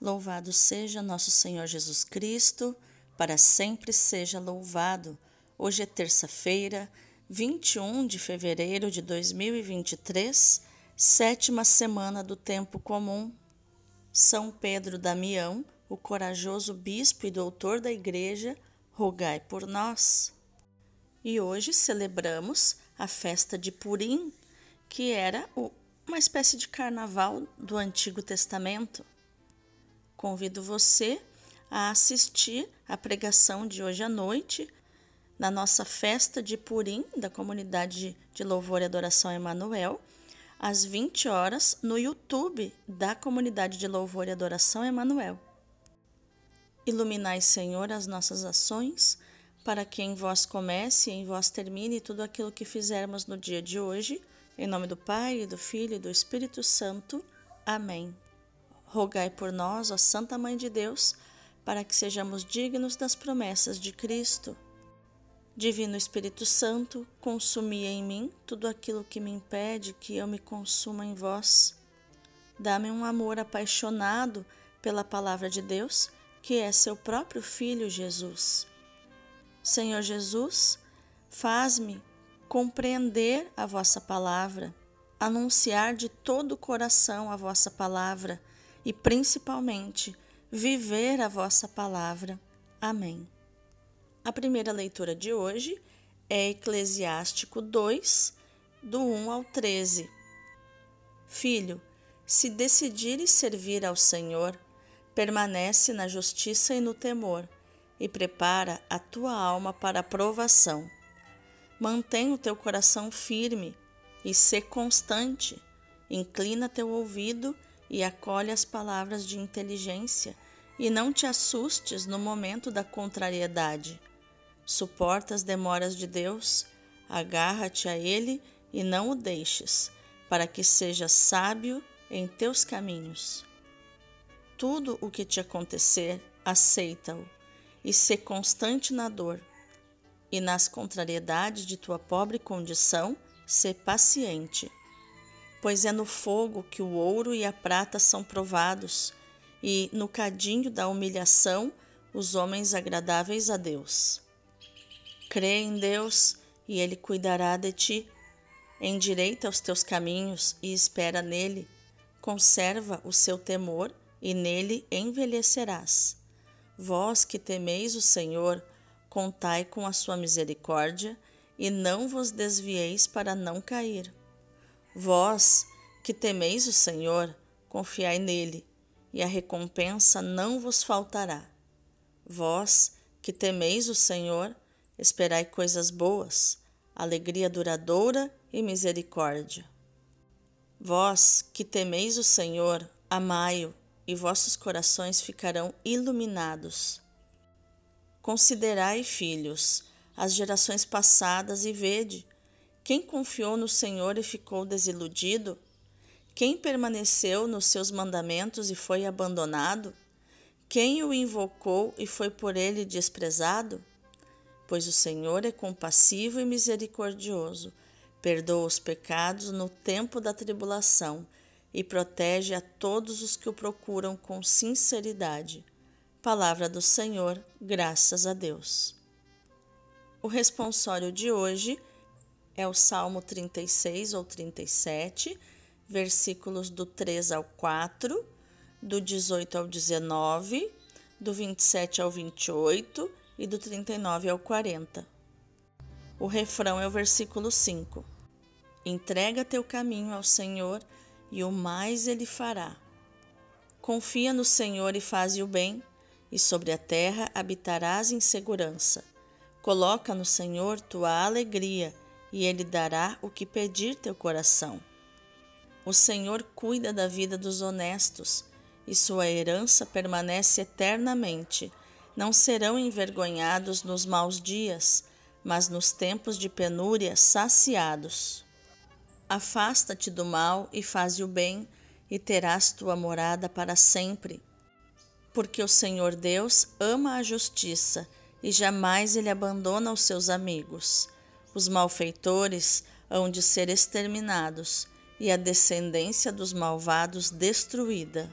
Louvado seja nosso Senhor Jesus Cristo, para sempre seja louvado. Hoje é terça-feira, 21 de fevereiro de 2023, sétima semana do tempo comum. São Pedro Damião, o corajoso bispo e doutor da Igreja, rogai por nós. E hoje celebramos a festa de Purim, que era uma espécie de carnaval do Antigo Testamento. Convido você a assistir à pregação de hoje à noite na nossa festa de Purim da comunidade de louvor e adoração Emanuel, às 20 horas no YouTube da comunidade de louvor e adoração Emanuel. Iluminai, Senhor, as nossas ações, para que em vós comece e em vós termine tudo aquilo que fizermos no dia de hoje. Em nome do Pai, do Filho e do Espírito Santo. Amém. Rogai por nós, ó Santa Mãe de Deus, para que sejamos dignos das promessas de Cristo. Divino Espírito Santo, consumi em mim tudo aquilo que me impede que eu me consuma em vós. Dá-me um amor apaixonado pela palavra de Deus, que é seu próprio Filho Jesus. Senhor Jesus, faz-me compreender a vossa palavra, anunciar de todo o coração a vossa palavra e principalmente viver a vossa palavra. Amém. A primeira leitura de hoje é Eclesiástico 2, do 1 ao 13. Filho, se decidires servir ao Senhor, permanece na justiça e no temor, e prepara a tua alma para a provação. Mantém o teu coração firme e sê constante. Inclina teu ouvido e acolhe as palavras de inteligência, e não te assustes no momento da contrariedade. Suporta as demoras de Deus, agarra-te a Ele e não o deixes, para que sejas sábio em teus caminhos. Tudo o que te acontecer, aceita-o, e sê constante na dor, e nas contrariedades de tua pobre condição, sê paciente pois é no fogo que o ouro e a prata são provados, e no cadinho da humilhação os homens agradáveis a Deus. Crê em Deus e Ele cuidará de ti. Endireita os teus caminhos e espera nele. Conserva o seu temor e nele envelhecerás. Vós que temeis o Senhor, contai com a sua misericórdia e não vos desvieis para não cair. Vós, que temeis o Senhor, confiai nele, e a recompensa não vos faltará. Vós, que temeis o Senhor, esperai coisas boas, alegria duradoura e misericórdia. Vós, que temeis o Senhor, amai-o, e vossos corações ficarão iluminados. Considerai, filhos, as gerações passadas e vede quem confiou no Senhor e ficou desiludido? Quem permaneceu nos seus mandamentos e foi abandonado? Quem o invocou e foi por ele desprezado? Pois o Senhor é compassivo e misericordioso, perdoa os pecados no tempo da tribulação e protege a todos os que o procuram com sinceridade. Palavra do Senhor, graças a Deus. O responsório de hoje é o Salmo 36 ou 37, versículos do 3 ao 4, do 18 ao 19, do 27 ao 28 e do 39 ao 40. O refrão é o versículo 5. Entrega teu caminho ao Senhor e o mais ele fará. Confia no Senhor e faze o bem, e sobre a terra habitarás em segurança. Coloca no Senhor tua alegria e Ele dará o que pedir teu coração. O Senhor cuida da vida dos honestos, e sua herança permanece eternamente. Não serão envergonhados nos maus dias, mas nos tempos de penúria saciados. Afasta-te do mal e faze o bem, e terás tua morada para sempre. Porque o Senhor Deus ama a justiça, e jamais ele abandona os seus amigos. Os malfeitores hão de ser exterminados e a descendência dos malvados destruída.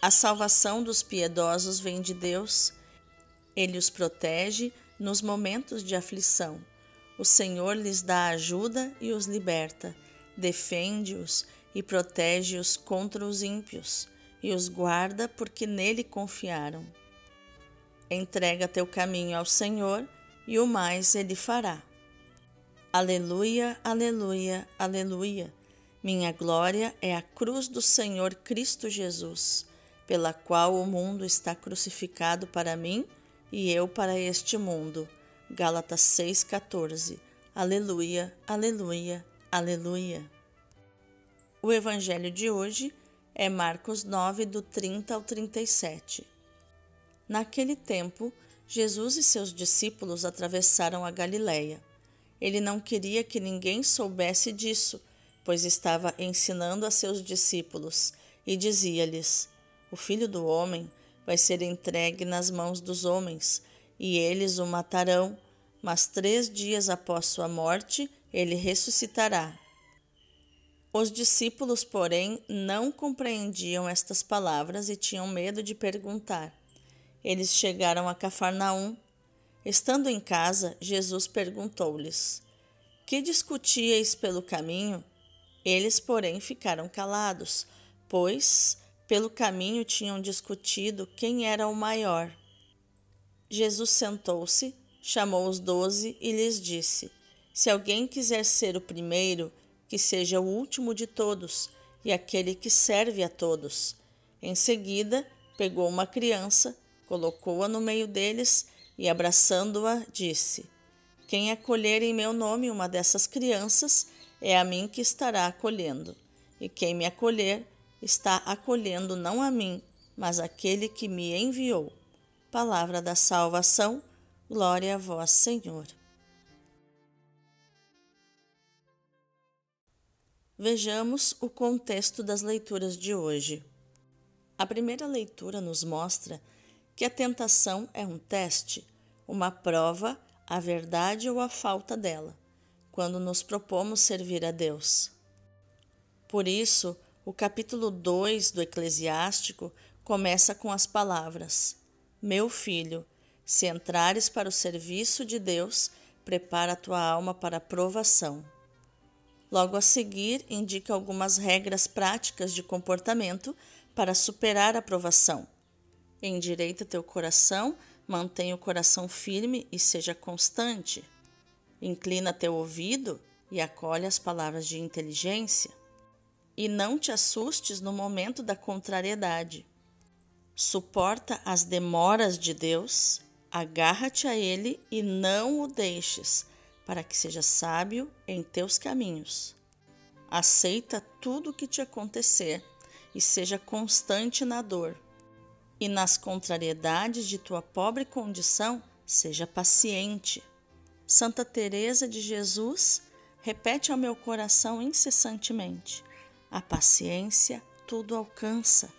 A salvação dos piedosos vem de Deus. Ele os protege nos momentos de aflição. O Senhor lhes dá ajuda e os liberta, defende-os e protege-os contra os ímpios, e os guarda porque nele confiaram. Entrega teu caminho ao Senhor, e o mais ele fará. Aleluia, aleluia, aleluia. Minha glória é a cruz do Senhor Cristo Jesus, pela qual o mundo está crucificado para mim e eu para este mundo. Gálatas 6,14. Aleluia, aleluia, aleluia. O evangelho de hoje é Marcos 9, do 30 ao 37. Naquele tempo, Jesus e seus discípulos atravessaram a Galiléia. Ele não queria que ninguém soubesse disso, pois estava ensinando a seus discípulos e dizia-lhes: O filho do homem vai ser entregue nas mãos dos homens, e eles o matarão, mas três dias após sua morte ele ressuscitará. Os discípulos, porém, não compreendiam estas palavras e tinham medo de perguntar. Eles chegaram a Cafarnaum. Estando em casa, Jesus perguntou-lhes: Que discutíeis pelo caminho? Eles, porém, ficaram calados, pois pelo caminho tinham discutido quem era o maior. Jesus sentou-se, chamou os doze e lhes disse: Se alguém quiser ser o primeiro, que seja o último de todos e aquele que serve a todos. Em seguida, pegou uma criança, colocou-a no meio deles e, abraçando-a, disse: Quem acolher em meu nome uma dessas crianças, é a mim que estará acolhendo. E quem me acolher, está acolhendo não a mim, mas aquele que me enviou. Palavra da salvação, glória a vós, Senhor. Vejamos o contexto das leituras de hoje. A primeira leitura nos mostra que a tentação é um teste, uma prova, a verdade ou a falta dela, quando nos propomos servir a Deus. Por isso, o capítulo 2 do Eclesiástico começa com as palavras: Meu filho, se entrares para o serviço de Deus, prepara a tua alma para a provação. Logo a seguir, indica algumas regras práticas de comportamento para superar a provação. Endireita teu coração, mantenha o coração firme e seja constante. Inclina teu ouvido e acolhe as palavras de inteligência. E não te assustes no momento da contrariedade. Suporta as demoras de Deus, agarra-te a Ele e não o deixes para que seja sábio em teus caminhos. Aceita tudo o que te acontecer e seja constante na dor. E nas contrariedades de tua pobre condição, seja paciente. Santa Teresa de Jesus repete ao meu coração incessantemente: a paciência tudo alcança.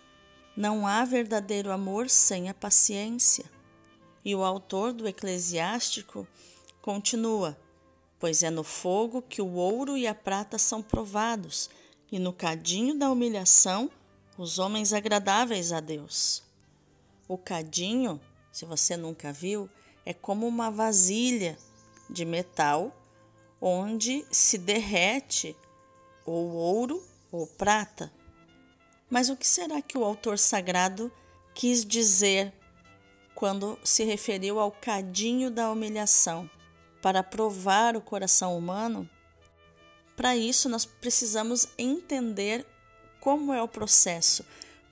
Não há verdadeiro amor sem a paciência. E o autor do Eclesiástico continua: pois é no fogo que o ouro e a prata são provados, e no cadinho da humilhação os homens agradáveis a Deus. O cadinho, se você nunca viu, é como uma vasilha de metal onde se derrete ou ouro ou prata. Mas o que será que o autor sagrado quis dizer quando se referiu ao cadinho da humilhação? para provar o coração humano, para isso nós precisamos entender como é o processo,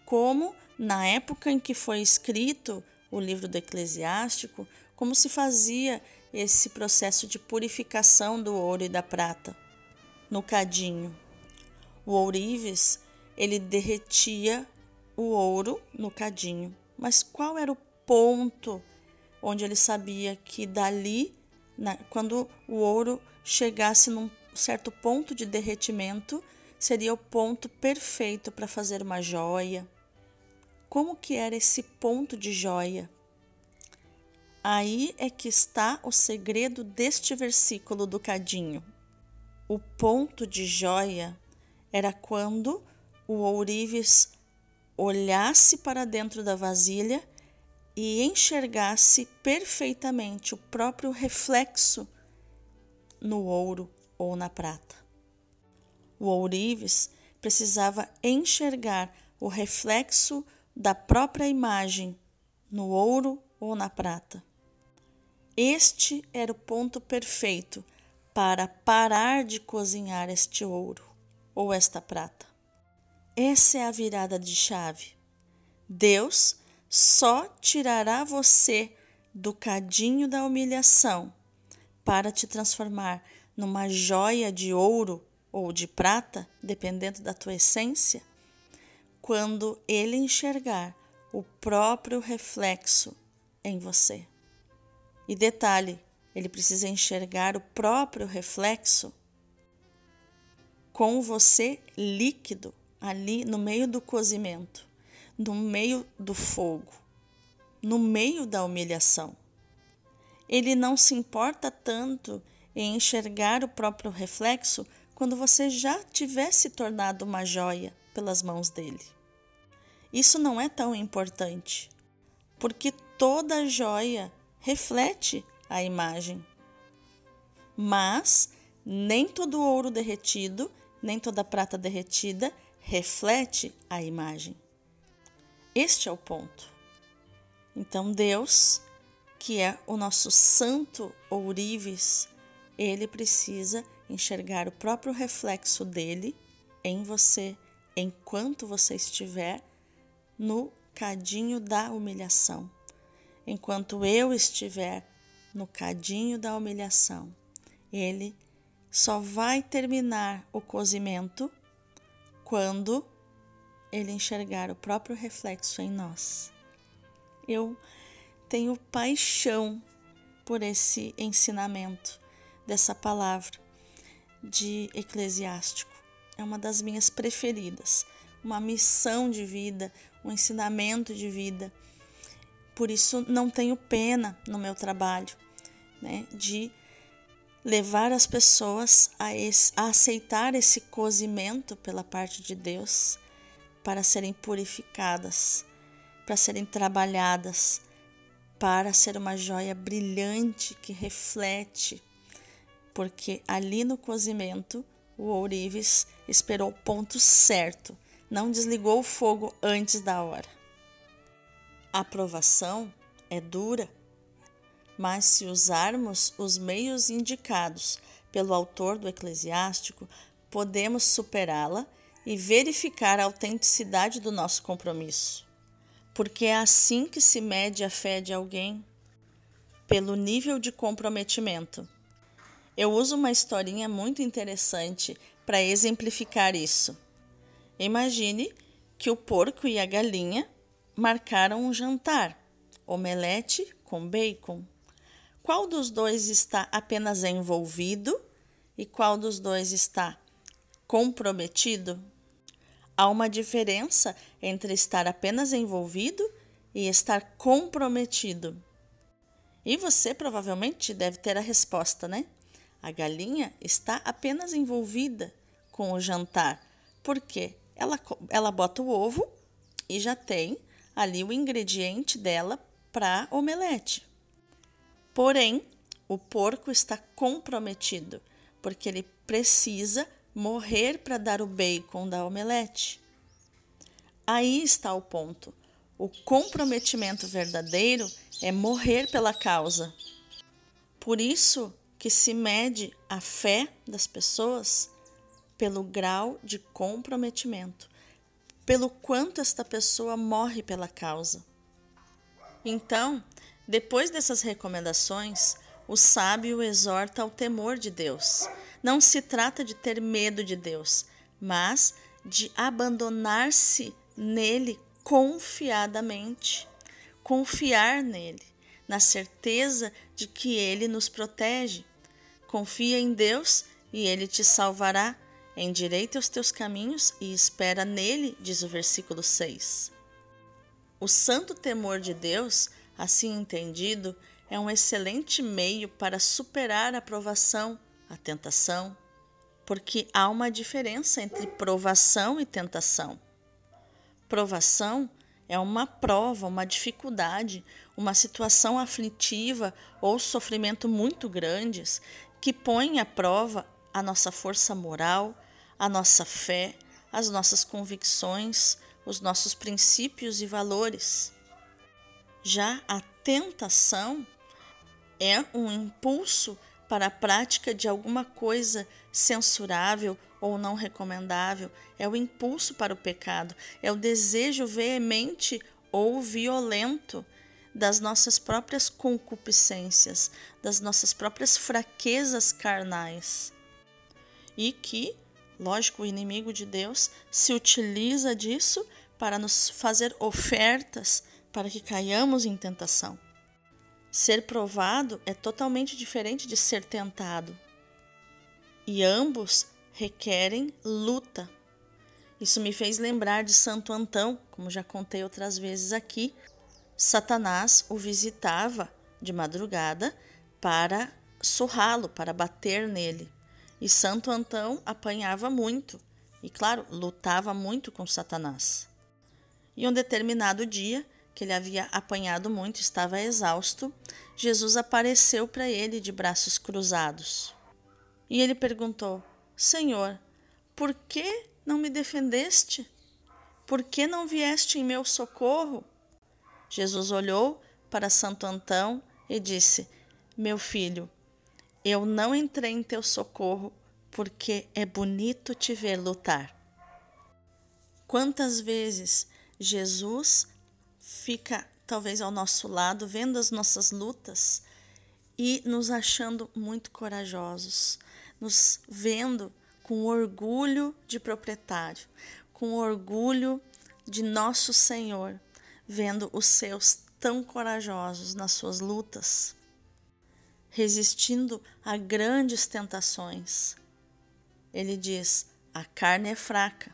como na época em que foi escrito o livro do Eclesiástico, como se fazia esse processo de purificação do ouro e da prata no cadinho. O ourives, ele derretia o ouro no cadinho, mas qual era o ponto onde ele sabia que dali na, quando o ouro chegasse num certo ponto de derretimento, seria o ponto perfeito para fazer uma joia. Como que era esse ponto de joia? Aí é que está o segredo deste versículo do cadinho. O ponto de joia era quando o ourives olhasse para dentro da vasilha e enxergasse perfeitamente o próprio reflexo no ouro ou na prata. O ourives precisava enxergar o reflexo da própria imagem no ouro ou na prata. Este era o ponto perfeito para parar de cozinhar este ouro ou esta prata. Essa é a virada de chave. Deus só tirará você do cadinho da humilhação para te transformar numa joia de ouro ou de prata, dependendo da tua essência, quando ele enxergar o próprio reflexo em você. E detalhe, ele precisa enxergar o próprio reflexo com você líquido ali no meio do cozimento, no meio do fogo, no meio da humilhação. Ele não se importa tanto em enxergar o próprio reflexo quando você já tiver se tornado uma joia pelas mãos dele. Isso não é tão importante, porque toda joia reflete a imagem. Mas nem todo ouro derretido, nem toda prata derretida reflete a imagem. Este é o ponto. Então, Deus, que é o nosso santo ourives, ele precisa enxergar o próprio reflexo dele em você enquanto você estiver no cadinho da humilhação. Enquanto eu estiver no cadinho da humilhação, ele só vai terminar o cozimento quando ele enxergar o próprio reflexo em nós. Eu tenho paixão por esse ensinamento dessa palavra de Eclesiástico. É uma das minhas preferidas, uma missão de vida, um ensinamento de vida. Por isso não tenho pena no meu trabalho, né, de levar as pessoas a, esse, a aceitar esse cozimento pela parte de Deus para serem purificadas, para serem trabalhadas, para ser uma joia brilhante que reflete porque ali no cozimento o ourives esperou o ponto certo, não desligou o fogo antes da hora. A provação é dura, mas se usarmos os meios indicados pelo autor do Eclesiástico, podemos superá-la e verificar a autenticidade do nosso compromisso. Porque é assim que se mede a fé de alguém, pelo nível de comprometimento eu uso uma historinha muito interessante para exemplificar isso. Imagine que o porco e a galinha marcaram um jantar, omelete com bacon. Qual dos dois está apenas envolvido e qual dos dois está comprometido? Há uma diferença entre estar apenas envolvido e estar comprometido. E você provavelmente deve ter a resposta, né? A galinha está apenas envolvida com o jantar, porque ela, ela bota o ovo e já tem ali o ingrediente dela para omelete. Porém, o porco está comprometido, porque ele precisa morrer para dar o bacon da omelete. Aí está o ponto. O comprometimento verdadeiro é morrer pela causa. Por isso, que se mede a fé das pessoas pelo grau de comprometimento, pelo quanto esta pessoa morre pela causa. Então, depois dessas recomendações, o sábio exorta ao temor de Deus. Não se trata de ter medo de Deus, mas de abandonar-se nele confiadamente, confiar nele, na certeza de que ele nos protege Confia em Deus e ele te salvará. Endireita os teus caminhos e espera nele, diz o versículo 6. O santo temor de Deus, assim entendido, é um excelente meio para superar a provação, a tentação, porque há uma diferença entre provação e tentação. Provação é uma prova, uma dificuldade, uma situação aflitiva ou sofrimento muito grandes que põe à prova a nossa força moral, a nossa fé, as nossas convicções, os nossos princípios e valores. Já a tentação é um impulso para a prática de alguma coisa censurável ou não recomendável, é o impulso para o pecado, é o desejo veemente ou violento das nossas próprias concupiscências, das nossas próprias fraquezas carnais. E que, lógico, o inimigo de Deus se utiliza disso para nos fazer ofertas para que caiamos em tentação. Ser provado é totalmente diferente de ser tentado. E ambos requerem luta. Isso me fez lembrar de Santo Antão, como já contei outras vezes aqui. Satanás o visitava de madrugada para surrá-lo, para bater nele. E Santo Antão apanhava muito e, claro, lutava muito com Satanás. E um determinado dia, que ele havia apanhado muito, estava exausto, Jesus apareceu para ele de braços cruzados. E ele perguntou: Senhor, por que não me defendeste? Por que não vieste em meu socorro? Jesus olhou para Santo Antão e disse: Meu filho, eu não entrei em teu socorro porque é bonito te ver lutar. Quantas vezes Jesus fica talvez ao nosso lado, vendo as nossas lutas e nos achando muito corajosos, nos vendo com orgulho de proprietário, com orgulho de nosso Senhor, vendo os seus tão corajosos nas suas lutas, resistindo a grandes tentações. Ele diz: a carne é fraca.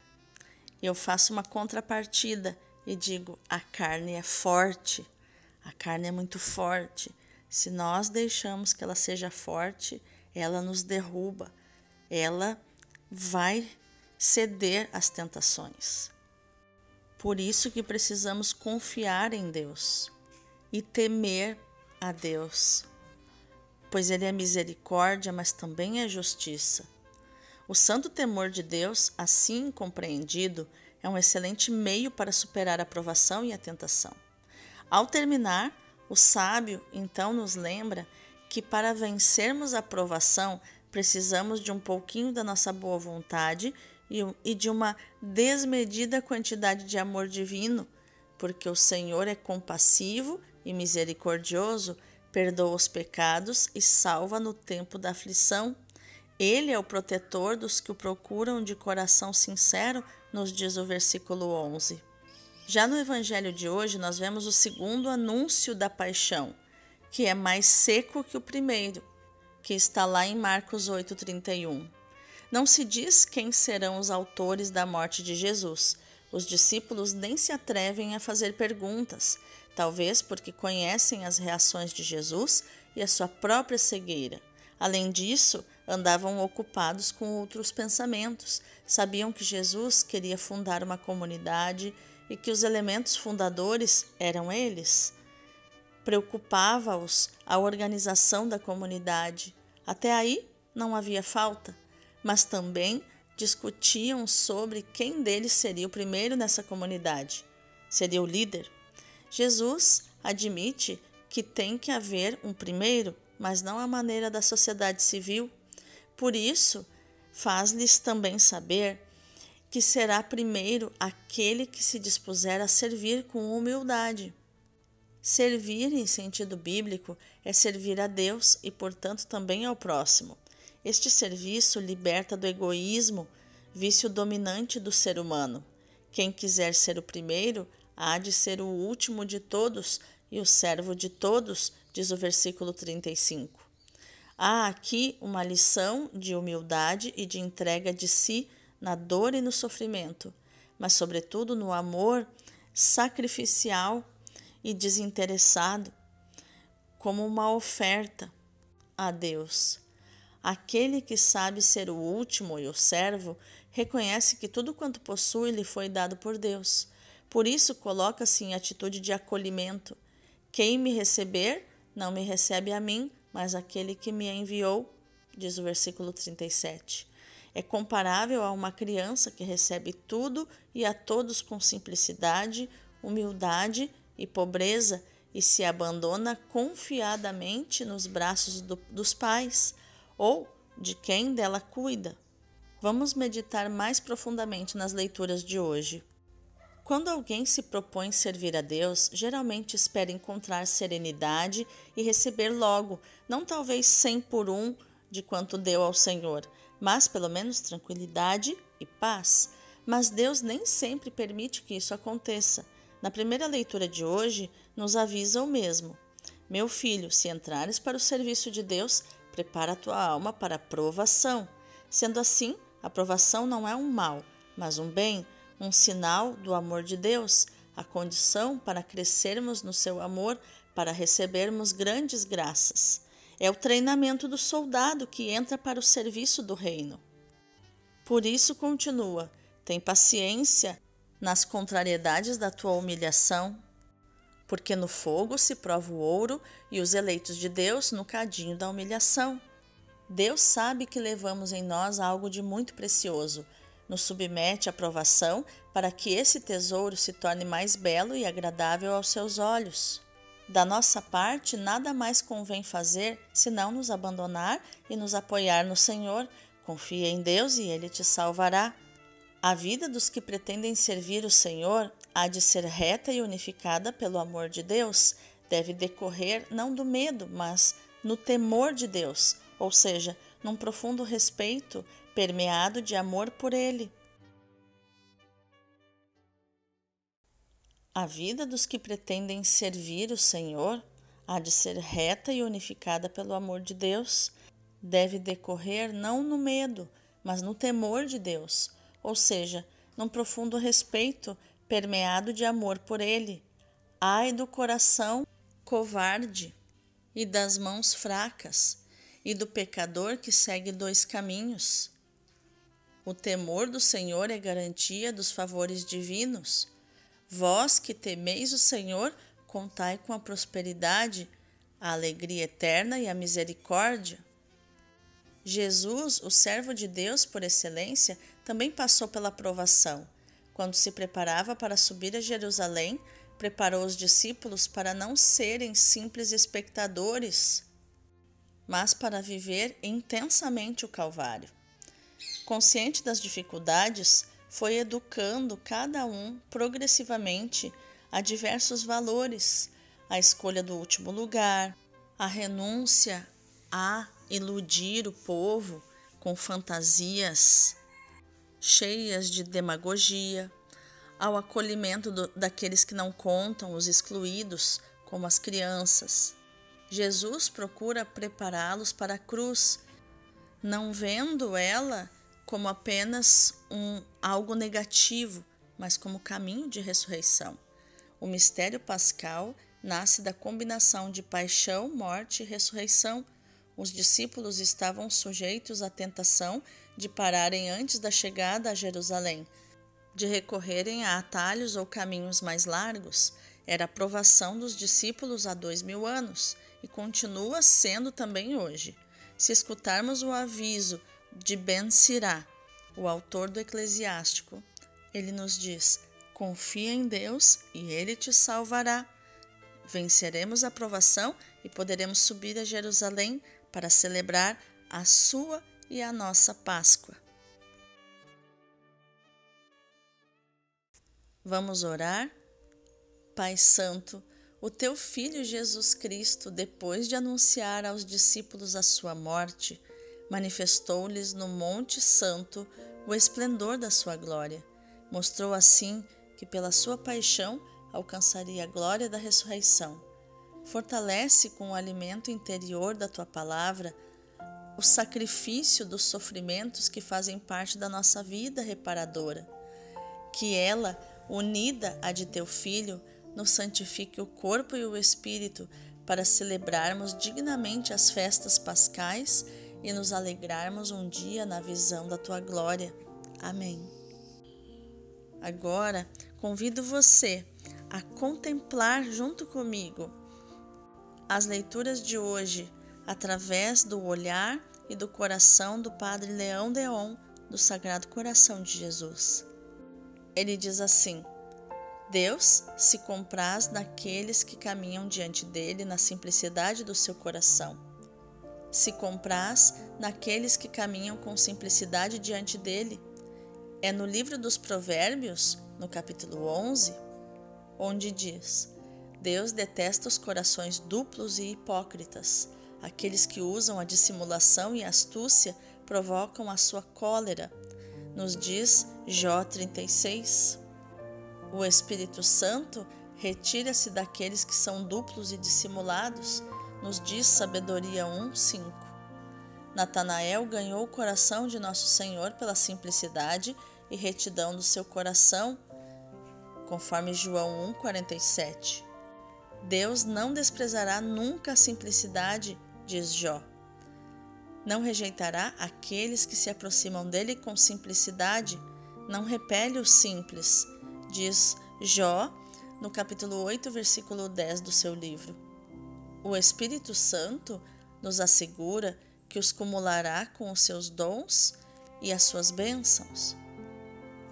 Eu faço uma contrapartida e digo: a carne é forte, a carne é muito forte. Se nós deixamos que ela seja forte, ela nos derruba, ela vai ceder às tentações. Por isso que precisamos confiar em Deus e temer a Deus, pois Ele é misericórdia, mas também é justiça. O santo temor de Deus, assim compreendido, é um excelente meio para superar a provação e a tentação. Ao terminar, o sábio então nos lembra que para vencermos a provação precisamos de um pouquinho da nossa boa vontade e de uma desmedida quantidade de amor divino, porque o Senhor é compassivo e misericordioso, perdoa os pecados e salva no tempo da aflição. Ele é o protetor dos que o procuram de coração sincero, nos diz o versículo 11. Já no evangelho de hoje, nós vemos o segundo anúncio da paixão, que é mais seco que o primeiro, que está lá em Marcos 8,31. Não se diz quem serão os autores da morte de Jesus. Os discípulos nem se atrevem a fazer perguntas, talvez porque conhecem as reações de Jesus e a sua própria cegueira. Além disso, andavam ocupados com outros pensamentos, sabiam que Jesus queria fundar uma comunidade e que os elementos fundadores eram eles. Preocupava-os a organização da comunidade. Até aí não havia falta, mas também discutiam sobre quem deles seria o primeiro nessa comunidade. Seria o líder? Jesus admite que tem que haver um primeiro, mas não à maneira da sociedade civil. Por isso, faz-lhes também saber que será primeiro aquele que se dispuser a servir com humildade. Servir, em sentido bíblico, é servir a Deus e, portanto, também ao próximo. Este serviço liberta do egoísmo, vício dominante do ser humano. Quem quiser ser o primeiro, há de ser o último de todos e o servo de todos, diz o versículo 35. Há aqui uma lição de humildade e de entrega de si na dor e no sofrimento, mas, sobretudo, no amor sacrificial e desinteressado, como uma oferta a Deus. Aquele que sabe ser o último e o servo reconhece que tudo quanto possui lhe foi dado por Deus. Por isso, coloca-se em atitude de acolhimento. Quem me receber, não me recebe a mim, mas aquele que me enviou, diz o versículo 37. É comparável a uma criança que recebe tudo e a todos com simplicidade, humildade e pobreza e se abandona confiadamente nos braços do, dos pais ou de quem dela cuida. Vamos meditar mais profundamente nas leituras de hoje. Quando alguém se propõe servir a Deus, geralmente espera encontrar serenidade e receber logo, não talvez cem por um de quanto deu ao Senhor, mas pelo menos tranquilidade e paz. Mas Deus nem sempre permite que isso aconteça. Na primeira leitura de hoje, nos avisa o mesmo: Meu filho, se entrares para o serviço de Deus, prepara a tua alma para a provação. Sendo assim, a provação não é um mal, mas um bem, um sinal do amor de Deus, a condição para crescermos no seu amor, para recebermos grandes graças. É o treinamento do soldado que entra para o serviço do reino. Por isso, continua: tem paciência nas contrariedades da tua humilhação, porque no fogo se prova o ouro e os eleitos de Deus no cadinho da humilhação. Deus sabe que levamos em nós algo de muito precioso, nos submete à provação para que esse tesouro se torne mais belo e agradável aos seus olhos. Da nossa parte, nada mais convém fazer senão nos abandonar e nos apoiar no Senhor. Confia em Deus e Ele te salvará. A vida dos que pretendem servir o Senhor há de ser reta e unificada pelo amor de Deus, deve decorrer não do medo, mas no temor de Deus, ou seja, num profundo respeito permeado de amor por Ele. A vida dos que pretendem servir o Senhor há de ser reta e unificada pelo amor de Deus, deve decorrer não no medo, mas no temor de Deus, ou seja, num profundo respeito permeado de amor por ele. Ai do coração covarde e das mãos fracas, e do pecador que segue dois caminhos. O temor do Senhor é garantia dos favores divinos. Vós que temeis o Senhor, contai com a prosperidade, a alegria eterna e a misericórdia. Jesus, o servo de Deus por excelência, também passou pela provação quando se preparava para subir a Jerusalém, preparou os discípulos para não serem simples espectadores, mas para viver intensamente o Calvário. Consciente das dificuldades, foi educando cada um progressivamente a diversos valores, a escolha do último lugar, a renúncia a iludir o povo com fantasias cheias de demagogia, ao acolhimento do, daqueles que não contam, os excluídos, como as crianças. Jesus procura prepará-los para a cruz, não vendo ela como apenas um algo negativo, mas como caminho de ressurreição. O mistério pascal nasce da combinação de paixão, morte e ressurreição. Os discípulos estavam sujeitos à tentação de pararem antes da chegada a Jerusalém, de recorrerem a atalhos ou caminhos mais largos, era a provação dos discípulos há dois mil anos e continua sendo também hoje. Se escutarmos o aviso de Ben Sirá, o autor do Eclesiástico, ele nos diz: confia em Deus e ele te salvará. Venceremos a provação e poderemos subir a Jerusalém para celebrar a sua e a nossa Páscoa. Vamos orar? Pai Santo, o teu Filho Jesus Cristo, depois de anunciar aos discípulos a sua morte, manifestou-lhes no Monte Santo o esplendor da sua glória. Mostrou assim que pela sua paixão alcançaria a glória da ressurreição. Fortalece com o alimento interior da tua palavra o sacrifício dos sofrimentos que fazem parte da nossa vida reparadora. Que ela, unida à de teu Filho, nos santifique o corpo e o espírito para celebrarmos dignamente as festas pascais e nos alegrarmos um dia na visão da tua glória. Amém. Agora, convido você a contemplar junto comigo as leituras de hoje através do olhar e do coração do Padre Leão Deon do Sagrado Coração de Jesus. Ele diz assim: Deus se compraz naqueles que caminham diante dele na simplicidade do seu coração. Se compraz naqueles que caminham com simplicidade diante dele. É no livro dos Provérbios, no capítulo 11, onde diz: Deus detesta os corações duplos e hipócritas. Aqueles que usam a dissimulação e a astúcia provocam a sua cólera. Nos diz Jó 36. O Espírito Santo retira-se daqueles que são duplos e dissimulados, nos diz Sabedoria 1, 5. Natanael ganhou o coração de nosso Senhor pela simplicidade e retidão do seu coração, conforme João 1, 47. Deus não desprezará nunca a simplicidade, diz Jó. Não rejeitará aqueles que se aproximam dele com simplicidade, não repele os simples, diz Jó no capítulo 8, versículo 10 do seu livro. O Espírito Santo nos assegura que os cumulará com os seus dons e as suas bênçãos.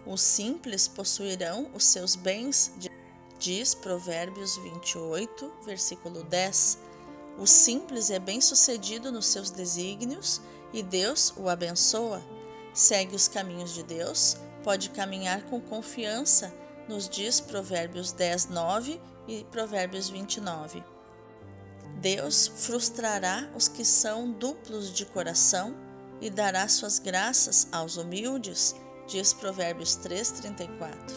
Os simples possuirão os seus bens, diz Provérbios 28, versículo 10. O simples é bem-sucedido nos seus desígnios e Deus o abençoa. Segue os caminhos de Deus, pode caminhar com confiança nos diz Provérbios 10, 9 e Provérbios 29. Deus frustrará os que são duplos de coração e dará suas graças aos humildes, diz Provérbios 3, 34.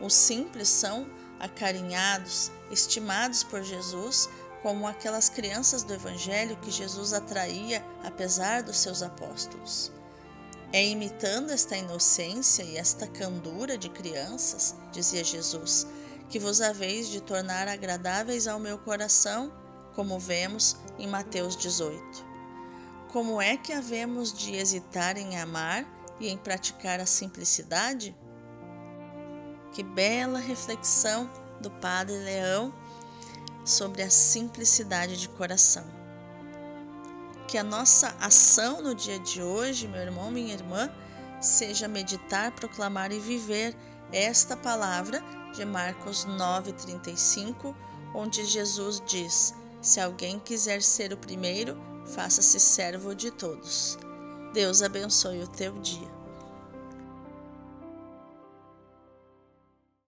Os simples são acarinhados, estimados por Jesus, como aquelas crianças do Evangelho que Jesus atraía apesar dos seus apóstolos. É imitando esta inocência e esta candura de crianças, dizia Jesus, que vos haveis de tornar agradáveis ao meu coração, como vemos em Mateus 18. Como é que havemos de hesitar em amar e em praticar a simplicidade? Que bela reflexão do Padre Leão sobre a simplicidade de coração que a nossa ação no dia de hoje, meu irmão, minha irmã, seja meditar, proclamar e viver esta palavra de Marcos 9:35, onde Jesus diz: Se alguém quiser ser o primeiro, faça-se servo de todos. Deus abençoe o teu dia.